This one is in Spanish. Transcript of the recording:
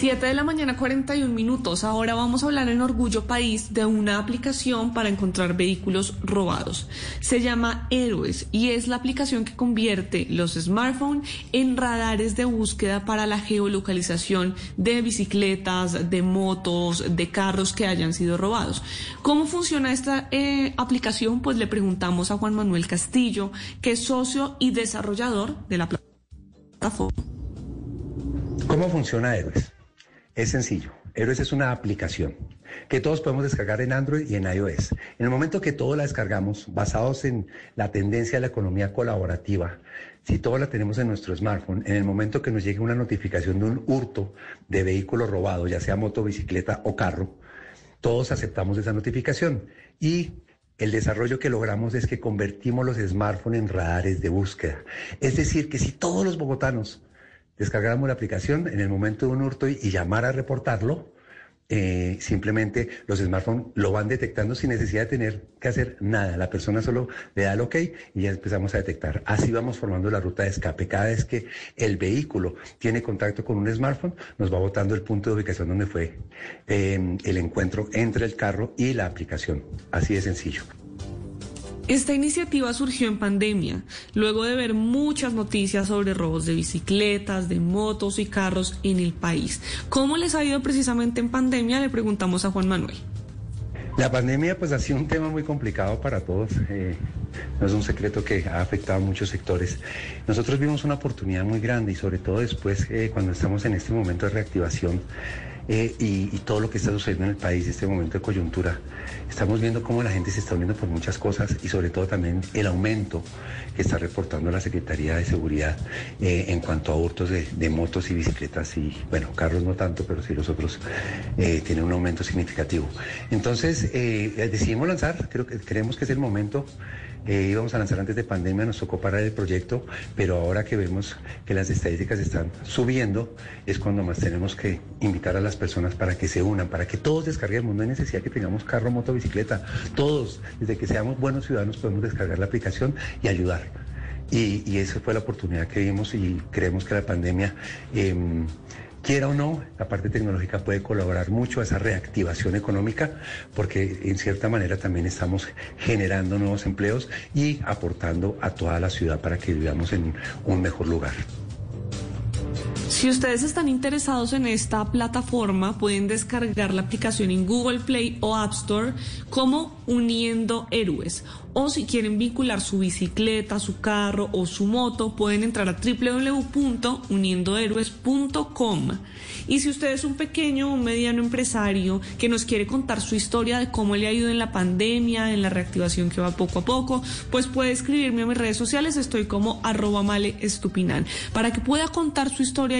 7 de la mañana 41 minutos. Ahora vamos a hablar en Orgullo País de una aplicación para encontrar vehículos robados. Se llama Héroes y es la aplicación que convierte los smartphones en radares de búsqueda para la geolocalización de bicicletas, de motos, de carros que hayan sido robados. ¿Cómo funciona esta eh, aplicación? Pues le preguntamos a Juan Manuel Castillo, que es socio y desarrollador de la plataforma. ¿Cómo funciona Héroes? Es sencillo. Héroes es una aplicación que todos podemos descargar en Android y en iOS. En el momento que todos la descargamos, basados en la tendencia de la economía colaborativa, si todos la tenemos en nuestro smartphone, en el momento que nos llegue una notificación de un hurto de vehículo robado, ya sea moto, bicicleta o carro, todos aceptamos esa notificación. Y el desarrollo que logramos es que convertimos los smartphones en radares de búsqueda. Es decir, que si todos los bogotanos descargáramos la aplicación en el momento de un hurto y, llamar a reportarlo, eh, simplemente los smartphones lo van detectando sin necesidad de tener que hacer nada. La persona solo le da el ok y ya empezamos a detectar. Así vamos formando la ruta de escape. Cada vez que el vehículo tiene contacto con un smartphone, nos va botando el punto de ubicación donde fue eh, el encuentro entre el carro y la aplicación. Así de sencillo. Esta iniciativa surgió en pandemia, luego de ver muchas noticias sobre robos de bicicletas, de motos y carros en el país. ¿Cómo les ha ido precisamente en pandemia? Le preguntamos a Juan Manuel. La pandemia pues ha sido un tema muy complicado para todos. Eh, no es un secreto que ha afectado a muchos sectores. Nosotros vimos una oportunidad muy grande y sobre todo después eh, cuando estamos en este momento de reactivación eh, y, todo lo que está sucediendo en el país, este momento de coyuntura, estamos viendo cómo la gente se está uniendo por muchas cosas y sobre todo también el aumento que está reportando la Secretaría de Seguridad eh, en cuanto a hurtos de, de, motos y bicicletas y, bueno, carros no tanto, pero sí los otros eh, tienen un aumento significativo. Entonces, decidimos lanzar, creo que creemos que es el momento. Eh, íbamos a lanzar antes de pandemia, nos tocó parar el proyecto, pero ahora que vemos que las estadísticas están subiendo, es cuando más tenemos que invitar a las personas para que se unan, para que todos descarguemos. No hay necesidad que tengamos carro, moto, bicicleta. Todos, desde que seamos buenos ciudadanos, podemos descargar la aplicación y ayudar. Y, y esa fue la oportunidad que vimos y creemos que la pandemia... Eh, quiera o no, la parte tecnológica puede colaborar mucho a esa reactivación económica porque en cierta manera también estamos generando nuevos empleos y aportando a toda la ciudad para que vivamos en un mejor lugar. Si ustedes están interesados en esta plataforma, pueden descargar la aplicación en Google Play o App Store como Uniendo Héroes. O si quieren vincular su bicicleta, su carro o su moto, pueden entrar a www.uniendohéroes.com. Y si usted es un pequeño o un mediano empresario que nos quiere contar su historia de cómo le ha ido en la pandemia, en la reactivación que va poco a poco, pues puede escribirme a mis redes sociales. Estoy como arroba male estupinan para que pueda contar su historia